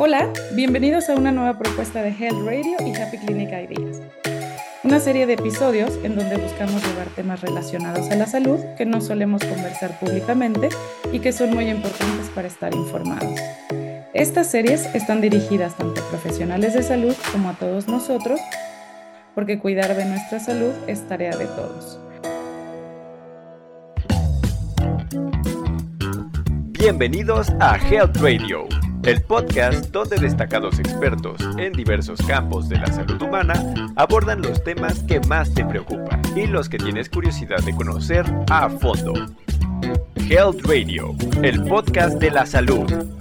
Hola, bienvenidos a una nueva propuesta de Health Radio y Happy Clinic Ideas. Una serie de episodios en donde buscamos llevar temas relacionados a la salud que no solemos conversar públicamente y que son muy importantes para estar informados. Estas series están dirigidas tanto a profesionales de salud como a todos nosotros, porque cuidar de nuestra salud es tarea de todos. Bienvenidos a Health Radio el podcast donde destacados expertos en diversos campos de la salud humana abordan los temas que más te preocupan y los que tienes curiosidad de conocer a fondo. Health Radio, el podcast de la salud.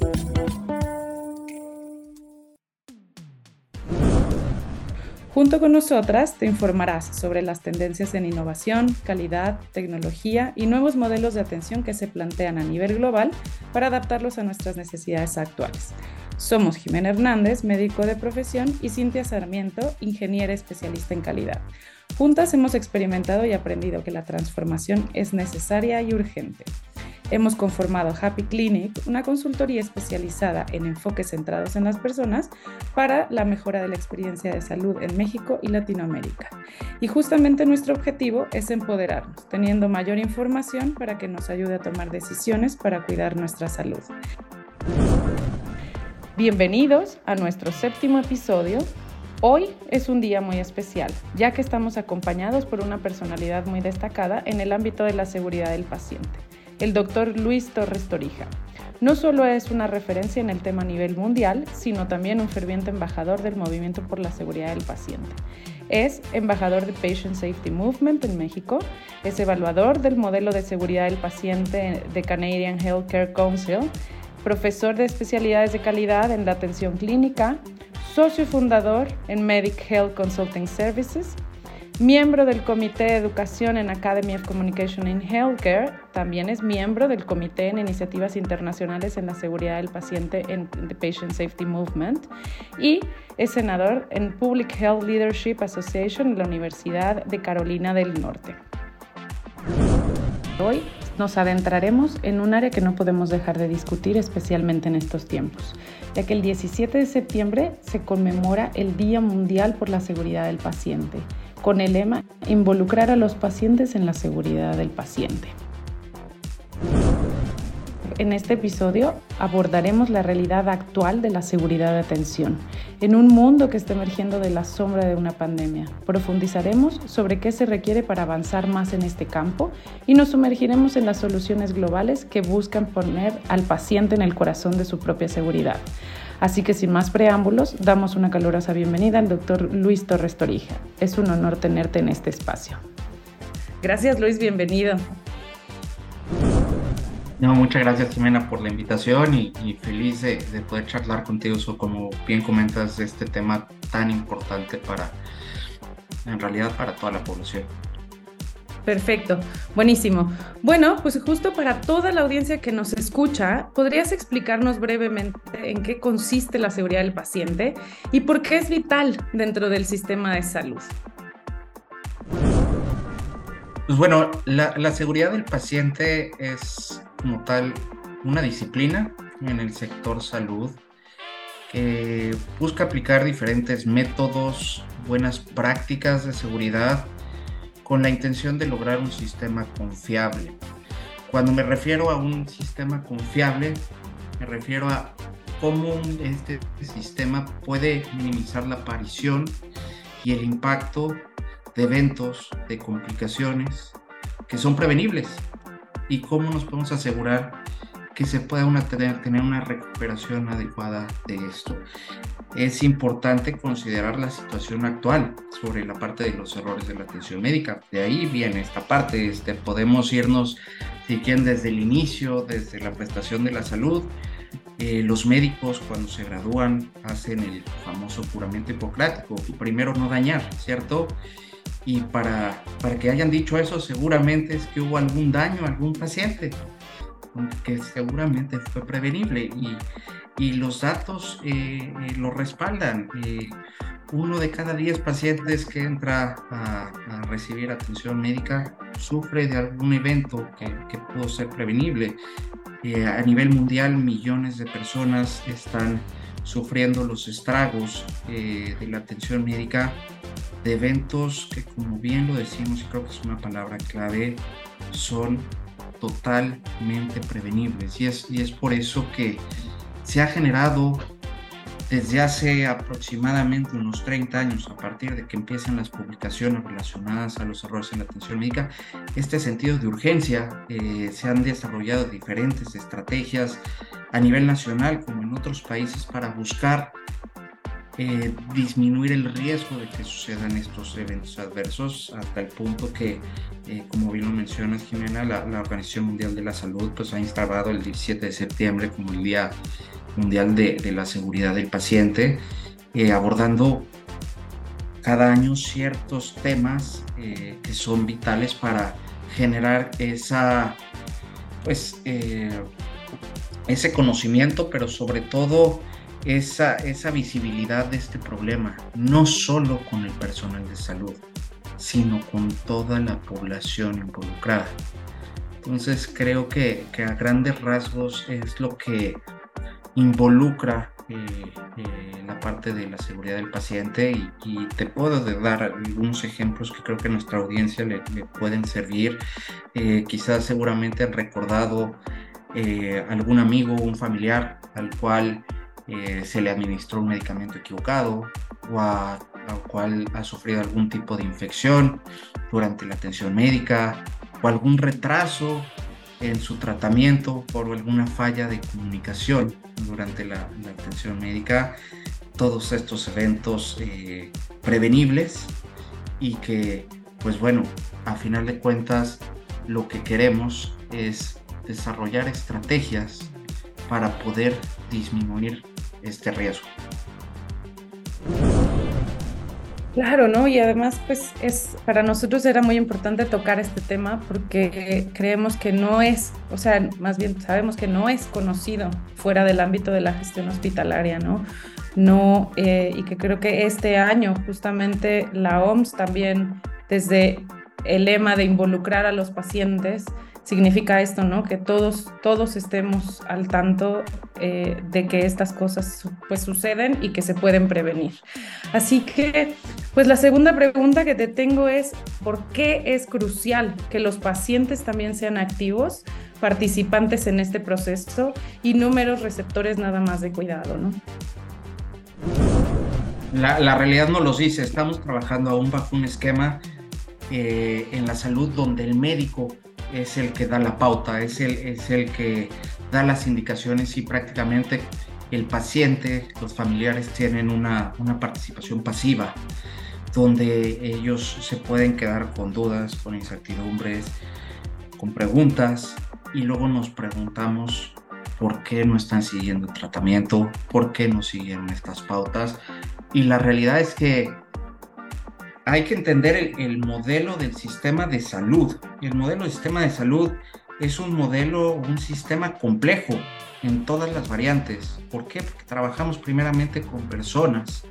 Junto con nosotras te informarás sobre las tendencias en innovación, calidad, tecnología y nuevos modelos de atención que se plantean a nivel global para adaptarlos a nuestras necesidades actuales. Somos Jimena Hernández, médico de profesión, y Cintia Sarmiento, ingeniera especialista en calidad. Juntas hemos experimentado y aprendido que la transformación es necesaria y urgente. Hemos conformado Happy Clinic, una consultoría especializada en enfoques centrados en las personas para la mejora de la experiencia de salud en México y Latinoamérica. Y justamente nuestro objetivo es empoderarnos, teniendo mayor información para que nos ayude a tomar decisiones para cuidar nuestra salud. Bienvenidos a nuestro séptimo episodio Hoy es un día muy especial, ya que estamos acompañados por una personalidad muy destacada en el ámbito de la seguridad del paciente el doctor Luis Torres Torija. No solo es una referencia en el tema a nivel mundial, sino también un ferviente embajador del movimiento por la seguridad del paciente. Es embajador de Patient Safety Movement en México, es evaluador del modelo de seguridad del paciente de Canadian Healthcare Council, profesor de especialidades de calidad en la atención clínica, socio fundador en Medic Health Consulting Services, miembro del Comité de Educación en Academy of Communication in Healthcare, también es miembro del Comité en Iniciativas Internacionales en la Seguridad del Paciente en The Patient Safety Movement y es senador en Public Health Leadership Association en la Universidad de Carolina del Norte. Hoy nos adentraremos en un área que no podemos dejar de discutir, especialmente en estos tiempos, ya que el 17 de septiembre se conmemora el Día Mundial por la Seguridad del Paciente con el lema Involucrar a los pacientes en la seguridad del paciente. En este episodio abordaremos la realidad actual de la seguridad de atención en un mundo que está emergiendo de la sombra de una pandemia. Profundizaremos sobre qué se requiere para avanzar más en este campo y nos sumergiremos en las soluciones globales que buscan poner al paciente en el corazón de su propia seguridad. Así que sin más preámbulos, damos una calurosa bienvenida al doctor Luis Torres Torija. Es un honor tenerte en este espacio. Gracias Luis, bienvenido. No, muchas gracias Jimena por la invitación y, feliz de, de, poder charlar contigo sobre, como bien comentas, este tema tan importante para, en realidad, para toda la población. Perfecto, buenísimo. Bueno, pues justo para toda la audiencia que nos escucha, ¿podrías explicarnos brevemente en qué consiste la seguridad del paciente y por qué es vital dentro del sistema de salud? Pues bueno, la, seguridad del paciente es como tal una disciplina en el sector salud que busca aplicar diferentes métodos, buenas prácticas de seguridad con la intención de lograr un sistema confiable. Cuando me refiero a un sistema confiable, me refiero a cómo este sistema puede minimizar la aparición y el impacto de eventos, de complicaciones que son prevenibles y cómo nos podemos asegurar que se pueda una tener, tener una recuperación adecuada de esto es importante considerar la situación actual sobre la parte de los errores de la atención médica. De ahí viene esta parte, este, podemos irnos, si quieren, desde el inicio, desde la prestación de la salud. Eh, los médicos cuando se gradúan hacen el famoso juramento hipocrático, primero no dañar, ¿cierto? Y para, para que hayan dicho eso, seguramente es que hubo algún daño a algún paciente, que seguramente fue prevenible. Y y los datos eh, eh, lo respaldan. Eh, uno de cada diez pacientes que entra a, recibir atención médica sufre de algún evento que, que pudo ser prevenible. a nivel mundial, millones de personas están sufriendo los estragos eh, de la atención médica de eventos que, como bien lo decimos, y creo que es una palabra clave, son totalmente prevenibles. Y es, y es por eso que se ha generado desde hace aproximadamente unos 30 años, a partir de que empiezan las publicaciones relacionadas a los errores en la atención médica, este sentido de urgencia, eh, se han desarrollado diferentes estrategias a nivel nacional como en otros países para buscar eh, disminuir el riesgo de que sucedan estos eventos adversos hasta el punto que, eh, como bien lo mencionas Jimena, la, Organización Mundial de la Salud pues, ha instalado el 17 de septiembre como el Día Mundial de, la Seguridad del Paciente, eh, abordando cada año ciertos temas que son vitales para generar esa, pues, ese conocimiento, pero sobre todo esa, esa visibilidad de este problema, no solo con el personal de salud, sino con toda la población involucrada. Entonces creo que, que a grandes rasgos es lo que involucra eh, eh, la parte de la seguridad del paciente y, te puedo dar algunos ejemplos que creo que a nuestra audiencia le, pueden servir. Eh, quizás seguramente han recordado algún amigo, un familiar al cual eh, se le administró un medicamento equivocado o a, cual ha sufrido algún tipo de infección durante la atención médica o algún retraso en su tratamiento por alguna falla de comunicación durante la, atención médica. Todos estos eventos eh, prevenibles y que, pues bueno, a final de cuentas, lo que queremos es desarrollar estrategias para poder disminuir este riesgo. Claro, ¿no? Y además, pues es para nosotros era muy importante tocar este tema porque creemos que no es, o sea, más bien sabemos que no es conocido fuera del ámbito de la gestión hospitalaria, ¿no? No, eh, y que creo que este año justamente la OMS también desde el lema de involucrar a los pacientes significa esto, ¿no? Que todos, todos estemos al tanto eh, de que estas cosas pues suceden y que se pueden prevenir. Así que, pues la segunda pregunta que te tengo es, ¿por qué es crucial que los pacientes también sean activos, participantes en este proceso y números receptores nada más de cuidado, ¿no? La, la realidad no los dice, estamos trabajando aún bajo un esquema eh, en la salud donde el médico es el que da la pauta, es el, es el que da las indicaciones y prácticamente el paciente, los familiares tienen una, una participación pasiva, donde ellos se pueden quedar con dudas, con incertidumbres, con preguntas y luego nos preguntamos por qué no están siguiendo el tratamiento, por qué no siguen estas pautas. Y la realidad es que hay que entender el, modelo del sistema de salud. El modelo del sistema de salud es un modelo, un sistema complejo en todas las variantes. ¿Por qué? Porque trabajamos primeramente con personas,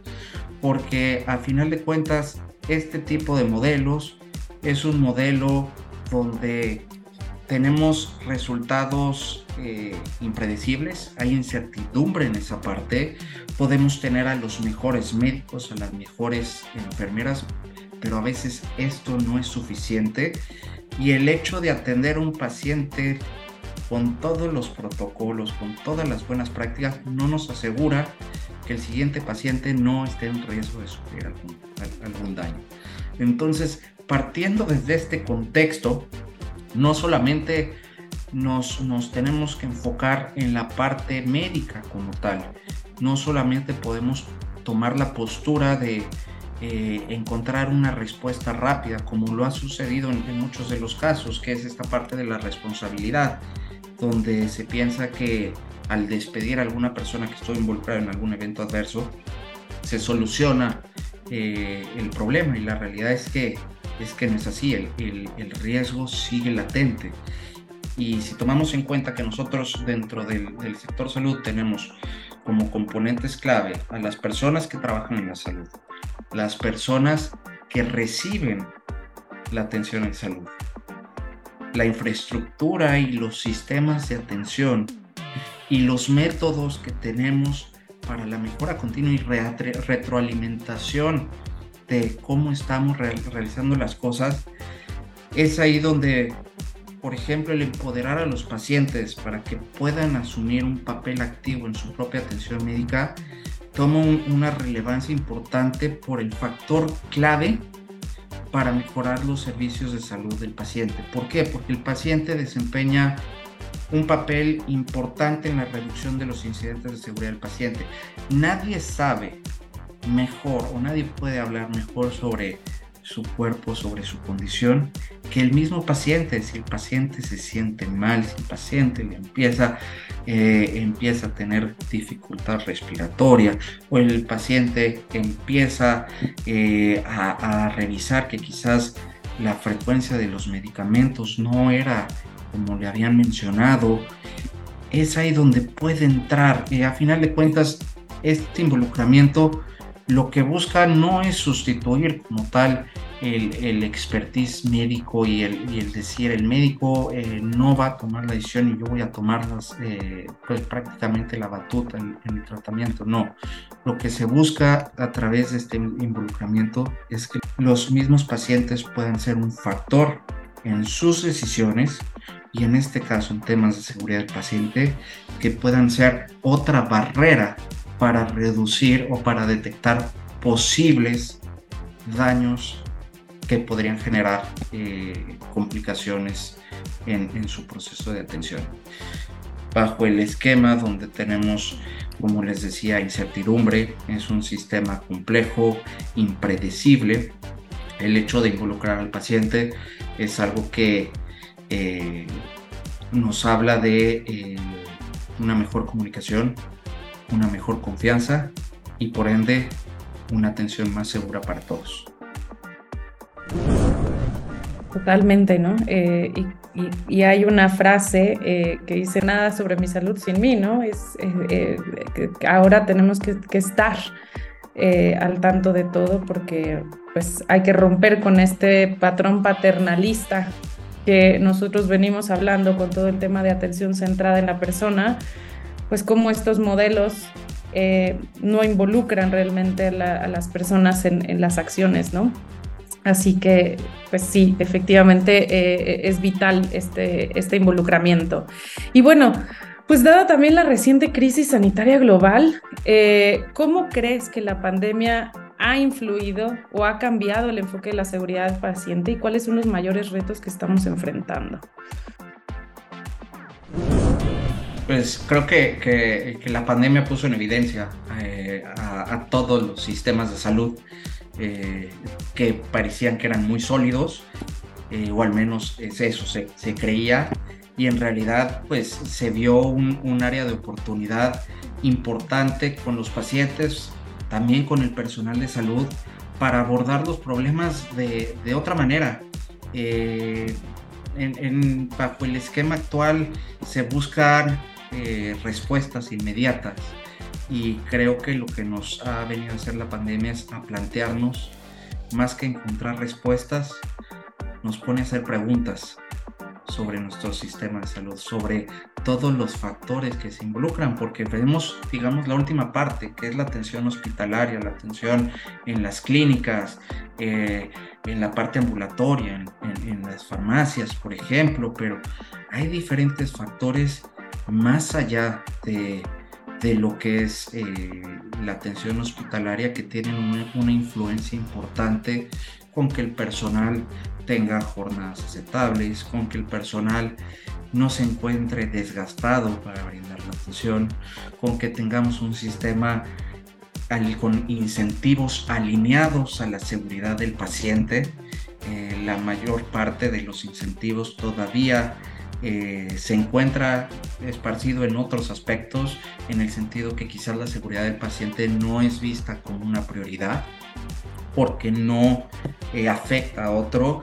porque a final de cuentas este tipo de modelos es un modelo donde tenemos resultados eh, impredecibles, hay incertidumbre en esa parte, podemos tener a los mejores médicos, a las mejores enfermeras, pero a veces esto no es suficiente y el hecho de atender a un paciente con todos los protocolos, con todas las buenas prácticas, no nos asegura que el siguiente paciente no esté en riesgo de sufrir algún, algún daño. Entonces, partiendo desde este contexto, no solamente nos, nos tenemos que enfocar en la parte médica como tal, no solamente podemos tomar la postura de eh, encontrar una respuesta rápida, como lo ha sucedido en, muchos de los casos, que es esta parte de la responsabilidad, donde se piensa que al despedir a alguna persona que estuvo involucrada en algún evento adverso, se soluciona eh, el problema. Y la realidad es que, es que no es así, el, el, riesgo sigue latente. Y si tomamos en cuenta que nosotros dentro del, del sector salud tenemos como componentes clave a las personas que trabajan en la salud, las personas que reciben la atención en salud. La infraestructura y los sistemas de atención y los métodos que tenemos para la mejora continua y retroalimentación de cómo estamos realizando las cosas, es ahí donde, por ejemplo, el empoderar a los pacientes para que puedan asumir un papel activo en su propia atención médica toma una relevancia importante por el factor clave para mejorar los servicios de salud del paciente. ¿Por qué? Porque el paciente desempeña un papel importante en la reducción de los incidentes de seguridad del paciente. Nadie sabe mejor o nadie puede hablar mejor sobre su cuerpo, sobre su condición, que el mismo paciente. Si el paciente se siente mal, si el paciente empieza, eh, empieza a tener dificultad respiratoria o el paciente empieza eh, a, revisar que quizás la frecuencia de los medicamentos no era como le habían mencionado, es ahí donde puede entrar. y a final de cuentas, este involucramiento lo que busca no es sustituir como tal el, expertise médico y el, y el, decir el médico eh, no va a tomar la decisión y yo voy a tomar eh, pues prácticamente la batuta en, en, el tratamiento. No, lo que se busca a través de este involucramiento es que los mismos pacientes puedan ser un factor en sus decisiones y en este caso en temas de seguridad del paciente que puedan ser otra barrera para reducir o para detectar posibles daños que podrían generar eh, complicaciones en, su proceso de atención. Bajo el esquema donde tenemos, como les decía, incertidumbre, es un sistema complejo, impredecible. El hecho de involucrar al paciente es algo que eh, nos habla de eh, una mejor comunicación, una mejor confianza y por ende una atención más segura para todos. Totalmente, ¿no? Eh, y, hay una frase eh, que dice nada sobre mi salud sin mí, ¿no? Es eh, que ahora tenemos que, estar al tanto de todo porque pues hay que romper con este patrón paternalista que nosotros venimos hablando con todo el tema de atención centrada en la persona, pues como estos modelos eh, no involucran realmente a, las personas en, las acciones, ¿no? Así que, pues sí, efectivamente eh, es vital este, este involucramiento. Y bueno, pues dada también la reciente crisis sanitaria global, eh, ¿cómo crees que la pandemia ha influido o ha cambiado el enfoque de la seguridad del paciente y cuáles son los mayores retos que estamos enfrentando? Pues creo que, que, la pandemia puso en evidencia eh, a, todos los sistemas de salud eh, que parecían que eran muy sólidos, eh, o al menos es eso se, se, creía, y en realidad pues se vio un, un, área de oportunidad importante con los pacientes, también con el personal de salud, para abordar los problemas de, de otra manera. En, bajo el esquema actual se buscan eh, respuestas inmediatas. Y creo que lo que nos ha venido a hacer la pandemia es a plantearnos, más que encontrar respuestas, nos pone a hacer preguntas sobre nuestro sistema de salud, sobre todos los factores que se involucran, porque vemos, digamos, la última parte, que es la atención hospitalaria, la atención en las clínicas, eh, en la parte ambulatoria, en, en, las farmacias, por ejemplo, pero hay diferentes factores más allá de, lo que es eh, la atención hospitalaria que tienen una, influencia importante con que el personal tenga jornadas aceptables, con que el personal no se encuentre desgastado para brindar la atención, con que tengamos un sistema con incentivos alineados a la seguridad del paciente. Eh, la mayor parte de los incentivos todavía eh, se encuentra esparcido en otros aspectos, en el sentido que quizás la seguridad del paciente no es vista como una prioridad porque no eh, afecta a otro.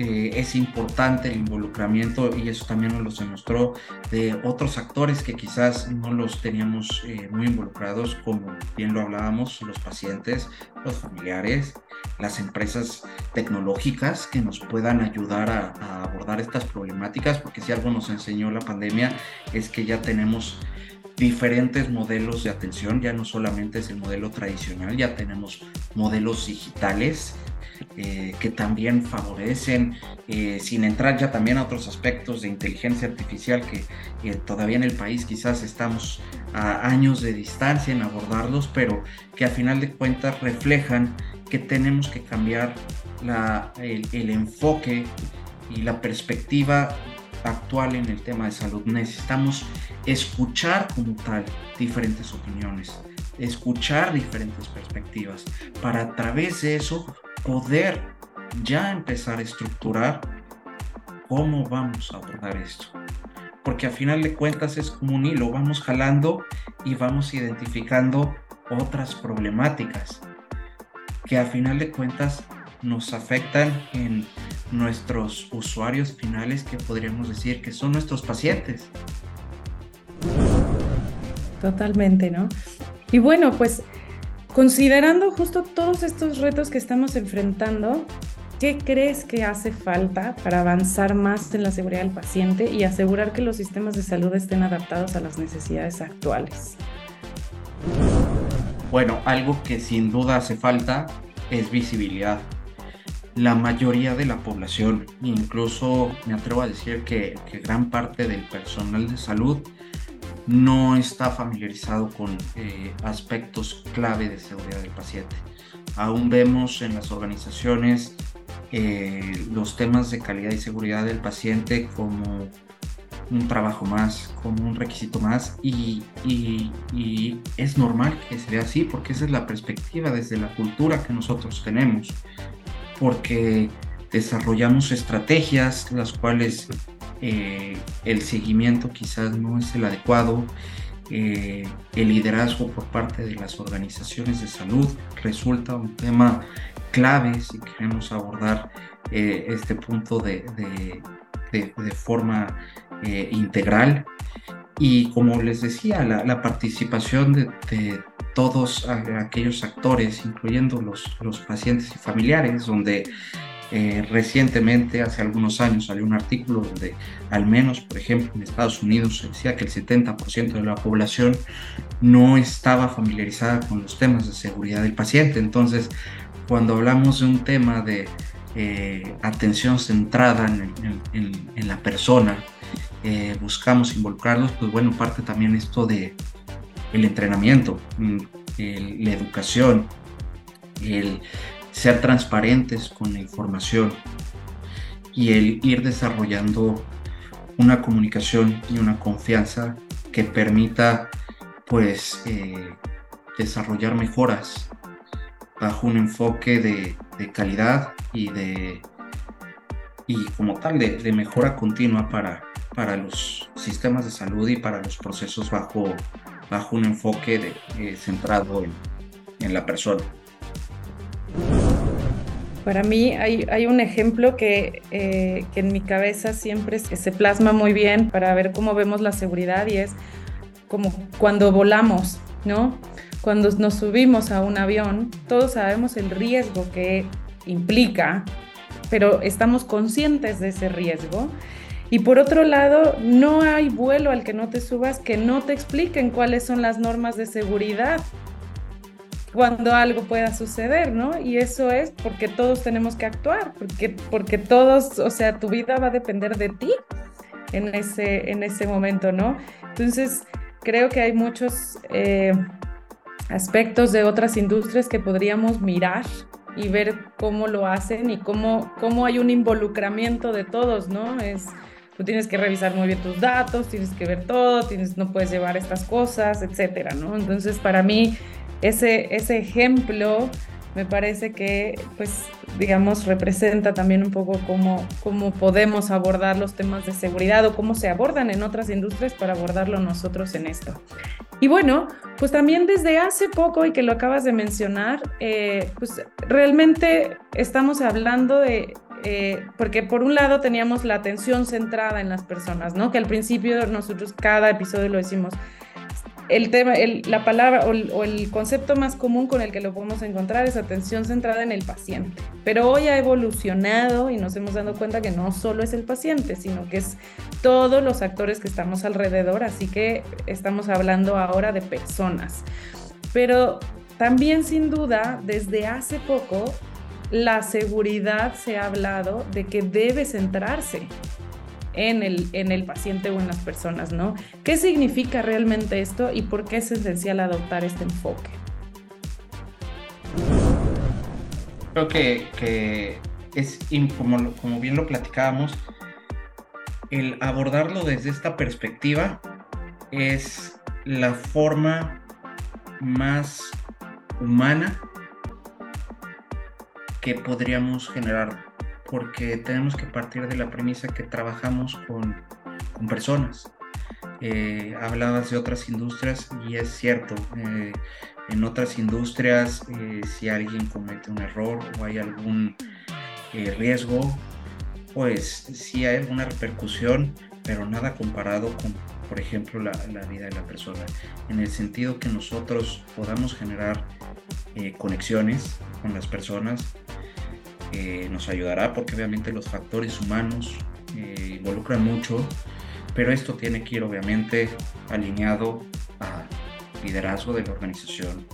Eh, es importante el involucramiento y eso también nos lo demostró de otros actores que quizás no los teníamos muy involucrados, como bien lo hablábamos, los pacientes, los familiares, las empresas tecnológicas que nos puedan ayudar a, abordar estas problemáticas, porque si algo nos enseñó la pandemia es que ya tenemos diferentes modelos de atención, ya no solamente es el modelo tradicional, ya tenemos modelos digitales eh, que también favorecen, eh, sin entrar ya también a otros aspectos de inteligencia artificial que eh, todavía en el país quizás estamos a años de distancia en abordarlos, pero que a final de cuentas reflejan que tenemos que cambiar la, el enfoque y la perspectiva actual en el tema de salud. Necesitamos escuchar como tal diferentes opiniones, escuchar diferentes perspectivas, para a través de eso poder ya empezar a estructurar cómo vamos a abordar esto. Porque a final de cuentas es como un hilo, vamos jalando y vamos identificando otras problemáticas que a final de cuentas nos afectan en nuestros usuarios finales que podríamos decir que son nuestros pacientes. Totalmente, ¿no? Y bueno, pues considerando justo todos estos retos que estamos enfrentando, ¿qué crees que hace falta para avanzar más en la seguridad del paciente y asegurar que los sistemas de salud estén adaptados a las necesidades actuales? Bueno, algo que sin duda hace falta es visibilidad la mayoría de la población, incluso me atrevo a decir que, gran parte del personal de salud no está familiarizado con eh, aspectos clave de seguridad del paciente. Aún vemos en las organizaciones eh, los temas de calidad y seguridad del paciente como un trabajo más, como un requisito más y, y, es normal que se vea así porque esa es la perspectiva desde la cultura que nosotros tenemos porque desarrollamos estrategias las cuales eh, el seguimiento quizás no es el adecuado, eh, el liderazgo por parte de las organizaciones de salud resulta un tema clave si queremos abordar eh, este punto de, forma integral. Y como les decía, la, participación de, todos aquellos actores, incluyendo los, los pacientes y familiares, donde eh, recientemente, hace algunos años, salió un artículo donde al menos, por ejemplo, en Estados Unidos se decía que el 70% de la población no estaba familiarizada con los temas de seguridad del paciente. Entonces, cuando hablamos de un tema de eh, atención centrada en, la persona, eh, buscamos involucrarlos, pues bueno, parte también esto de el entrenamiento, mm, la educación, el ser transparentes con la información y el ir desarrollando una comunicación y una confianza que permita pues eh, desarrollar mejoras bajo un enfoque de, calidad y de y como tal de, mejora continua para, para los sistemas de salud y para los procesos bajo bajo un enfoque eh, centrado en, la persona. Para mí hay, un ejemplo que, eh, que, en mi cabeza siempre se plasma muy bien para ver cómo vemos la seguridad y es como cuando volamos, ¿no? Cuando nos subimos a un avión, todos sabemos el riesgo que implica, pero estamos conscientes de ese riesgo y por otro lado, no hay vuelo al que no te subas que no te expliquen cuáles son las normas de seguridad cuando algo pueda suceder, ¿no? Y eso es porque todos tenemos que actuar, porque, porque todos, o sea, tu vida va a depender de ti en ese, en ese momento, ¿no? Entonces, creo que hay muchos eh, aspectos de otras industrias que podríamos mirar y ver cómo lo hacen y cómo, cómo hay un involucramiento de todos, ¿no? Es, tú tienes que revisar muy bien tus datos, tienes que ver todo, tienes, no puedes llevar estas cosas, etcétera, ¿no? Entonces, para mí, ese, ese ejemplo me parece que, pues, digamos, representa también un poco cómo, cómo podemos abordar los temas de seguridad o cómo se abordan en otras industrias para abordarlo nosotros en esto. Y bueno, pues también desde hace poco, y que lo acabas de mencionar, eh, pues realmente estamos hablando de eh, porque por un lado teníamos la atención centrada en las personas, ¿no? Que al principio nosotros cada episodio lo decimos, el tema, la palabra o el, concepto más común con el que lo podemos encontrar es atención centrada en el paciente. Pero hoy ha evolucionado y nos hemos dado cuenta que no solo es el paciente, sino que es todos los actores que estamos alrededor, así que estamos hablando ahora de personas. Pero también sin duda, desde hace poco, la seguridad se ha hablado de que debe centrarse en el, en el paciente o en las personas, ¿no? ¿Qué significa realmente esto y por qué es esencial adoptar este enfoque? Creo que, es, como, como bien lo platicábamos, el abordarlo desde esta perspectiva es la forma más humana que podríamos generar porque tenemos que partir de la premisa que trabajamos con, personas. Eh, hablabas de otras industrias y es cierto, eh, en otras industrias eh, si alguien comete un error o hay algún riesgo, pues sí hay alguna repercusión, pero nada comparado con, por ejemplo, la, la vida de la persona, en el sentido que nosotros podamos generar conexiones con las personas, nos ayudará porque obviamente los factores humanos eh, involucran mucho, pero esto tiene que ir obviamente alineado a liderazgo de la organización,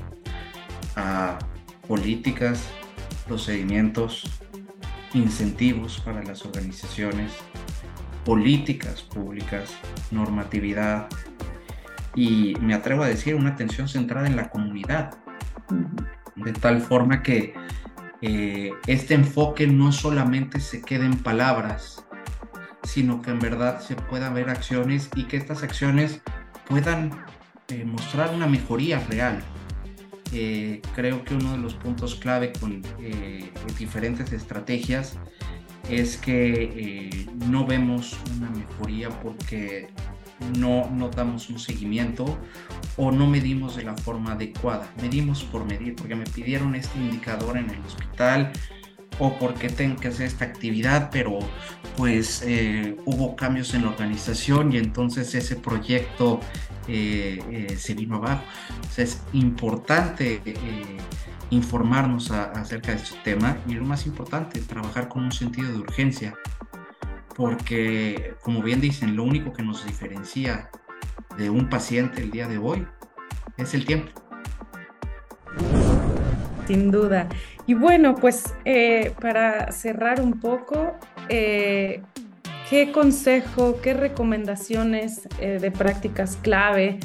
a políticas, procedimientos, incentivos para las organizaciones, políticas públicas, normatividad y me atrevo a decir una atención centrada en la comunidad, de tal forma que eh, este enfoque no solamente se quede en palabras, sino que en verdad se puedan ver acciones y que estas acciones puedan eh, mostrar una mejoría real. Eh, creo que uno de los puntos clave con diferentes estrategias es que no vemos una mejoría porque no, no damos un seguimiento o no medimos de la forma adecuada. Medimos por medir, porque me pidieron este indicador en el hospital o porque tengo que hacer esta actividad, pero pues eh, hubo cambios en la organización y entonces ese proyecto eh, eh, se vino abajo. es importante informarnos acerca de este tema y lo más importante, trabajar con un sentido de urgencia porque, como bien dicen, lo único que nos diferencia de un paciente el día de hoy es el tiempo. Sin duda. Y bueno, pues eh, para cerrar un poco, eh, ¿qué consejo, qué recomendaciones eh, de prácticas clave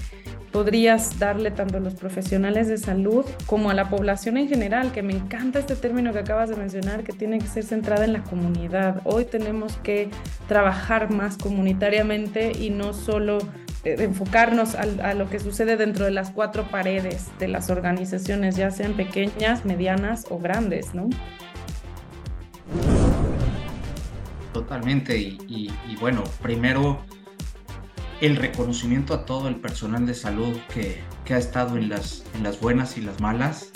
podrías darle tanto a los profesionales de salud como a la población en general, que me encanta este término que acabas de mencionar, que tiene que ser centrada en la comunidad. Hoy tenemos que trabajar más comunitariamente y no solo eh, enfocarnos a, lo que sucede dentro de las cuatro paredes de las organizaciones, ya sean pequeñas, medianas o grandes, ¿no? Totalmente, y bueno, primero el reconocimiento a todo el personal de salud que, ha estado en las, en las buenas y las malas,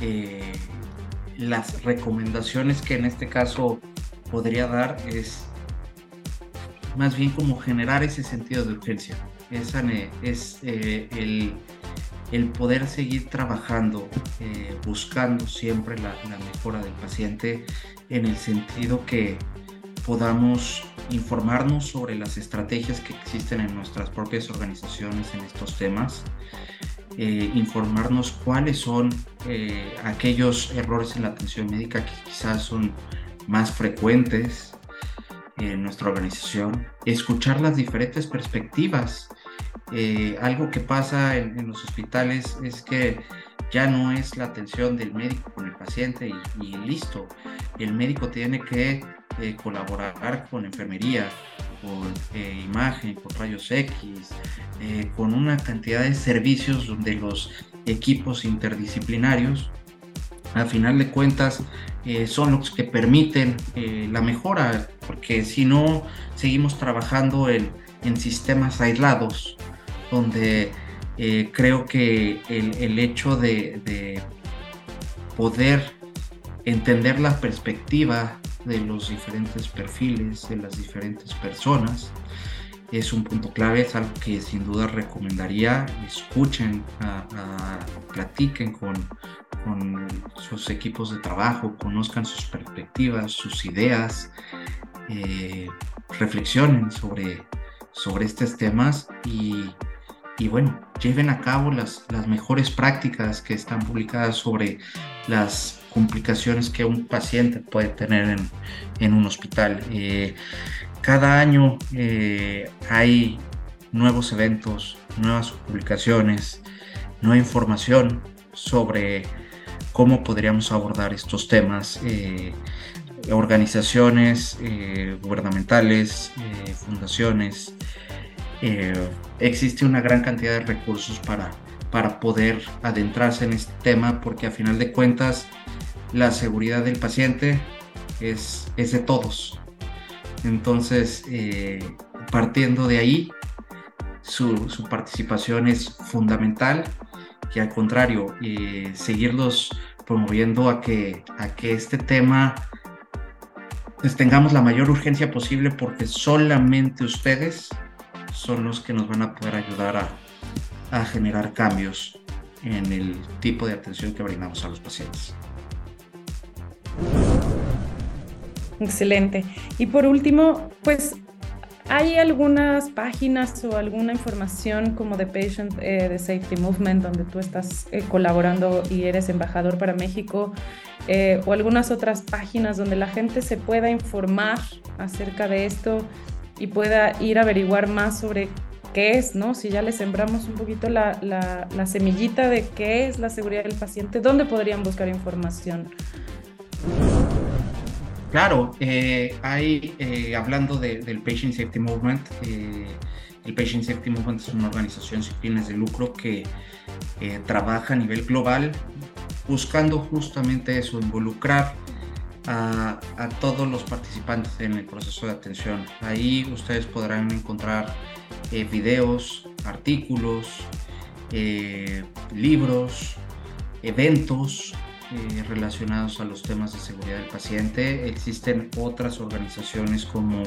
eh, las recomendaciones que en este caso podría dar es más bien como generar ese sentido de urgencia. Esa, es eh, el, poder seguir trabajando, eh, buscando siempre la, mejora del paciente en el sentido que podamos informarnos sobre las estrategias que existen en nuestras propias organizaciones en estos temas, eh, informarnos cuáles son eh, aquellos errores en la atención médica que quizás son más frecuentes en nuestra organización, escuchar las diferentes perspectivas. Eh, algo que pasa en, los hospitales es que ya no es la atención del médico con el paciente y, y listo. El médico tiene que eh, colaborar con enfermería, con eh, imagen, con rayos X, eh, con una cantidad de servicios donde los equipos interdisciplinarios, a final de cuentas, son los que permiten la mejora, porque si no, seguimos trabajando en, en sistemas aislados, donde creo que el, el hecho de, de poder entender la perspectiva de los diferentes perfiles, de las diferentes personas, es un punto clave, es algo que sin duda recomendaría, escuchen, platiquen con, con sus equipos de trabajo, conozcan sus perspectivas, sus ideas, eh, reflexionen sobre, sobre estos temas y, y, bueno, lleven a cabo las, las mejores prácticas que están publicadas sobre las complicaciones que un paciente puede tener en, en un hospital. Eh, cada año eh, hay nuevos eventos, nuevas publicaciones, nueva información sobre cómo podríamos abordar estos temas. Eh, organizaciones gubernamentales, fundaciones, existe una gran cantidad de recursos para, para poder adentrarse en este tema porque a final de cuentas la seguridad del paciente es, es de todos. Entonces, eh, partiendo de ahí, su, participación es fundamental y al contrario, eh, seguirlos promoviendo a que, a que este tema pues, tengamos la mayor urgencia posible porque solamente ustedes son los que nos van a poder ayudar a, a generar cambios en el tipo de atención que brindamos a los pacientes. Excelente. Y por último, pues, ¿hay algunas páginas o alguna información como de Patient eh, de Safety Movement donde tú estás eh, colaborando y eres embajador para México? Eh, o algunas otras páginas donde la gente se pueda informar acerca de esto y pueda ir a averiguar más sobre qué es, ¿no? Si ya le sembramos un poquito la, la semillita de qué es la seguridad del paciente, ¿dónde podrían buscar información? Claro, eh, eh, hablando del Patient Safety Movement, eh, el Patient Safety Movement es una organización sin fines de lucro que trabaja a nivel global buscando justamente eso, involucrar a, todos los participantes en el proceso de atención. Ahí ustedes podrán encontrar videos, artículos, libros, eventos eh, relacionados a los temas de seguridad del paciente. Existen otras organizaciones como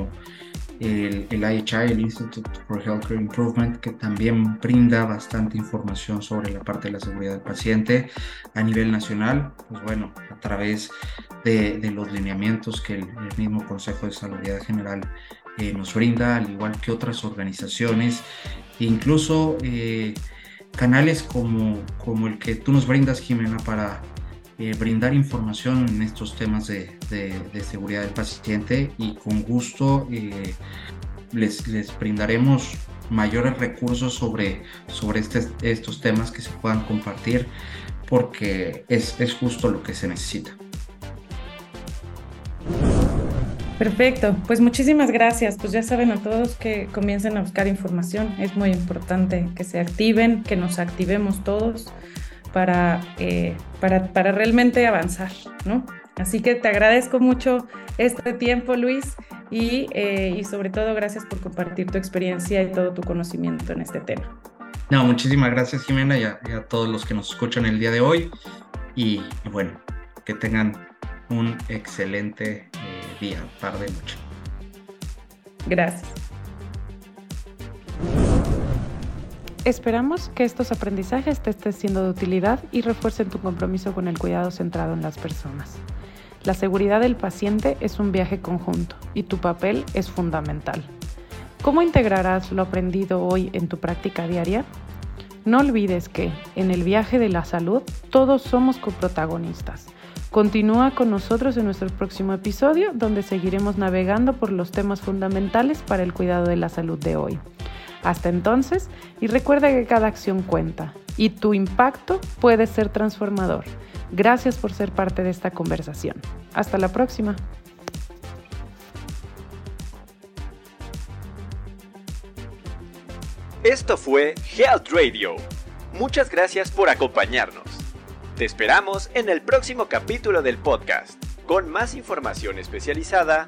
el, el IHI, el Institute for Healthcare Improvement, que también brinda bastante información sobre la parte de la seguridad del paciente a nivel nacional, pues bueno, a través de, los lineamientos que el, mismo Consejo de Salud General eh, nos brinda, al igual que otras organizaciones, incluso eh, canales como, como el que tú nos brindas, Jimena, para eh, brindar información en estos temas de, seguridad del paciente y con gusto eh, les, les, brindaremos mayores recursos sobre, sobre este, estos temas que se puedan compartir porque es, es justo lo que se necesita. Perfecto, pues muchísimas gracias. Pues ya saben a todos que comiencen a buscar información. Es muy importante que se activen, que nos activemos todos eh, para, para, realmente avanzar, ¿no? Así que te agradezco mucho este tiempo, Luis, y, eh, y, sobre todo gracias por compartir tu experiencia y todo tu conocimiento en este tema. No, muchísimas gracias, Jimena, y a, todos los que nos escuchan el día de hoy. Y, bueno, que tengan un excelente eh, día, tarde, noche. Gracias. Esperamos que estos aprendizajes te estén siendo de utilidad y refuercen tu compromiso con el cuidado centrado en las personas. La seguridad del paciente es un viaje conjunto y tu papel es fundamental. ¿Cómo integrarás lo aprendido hoy en tu práctica diaria? No olvides que, en el viaje de la salud, todos somos coprotagonistas. Continúa con nosotros en nuestro próximo episodio, donde seguiremos navegando por los temas fundamentales para el cuidado de la salud de hoy. Hasta entonces, y recuerda que cada acción cuenta y tu impacto puede ser transformador. Gracias por ser parte de esta conversación. Hasta la próxima. Esto fue Health Radio. Muchas gracias por acompañarnos. Te esperamos en el próximo capítulo del podcast, con más información especializada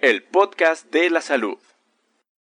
el podcast de la salud.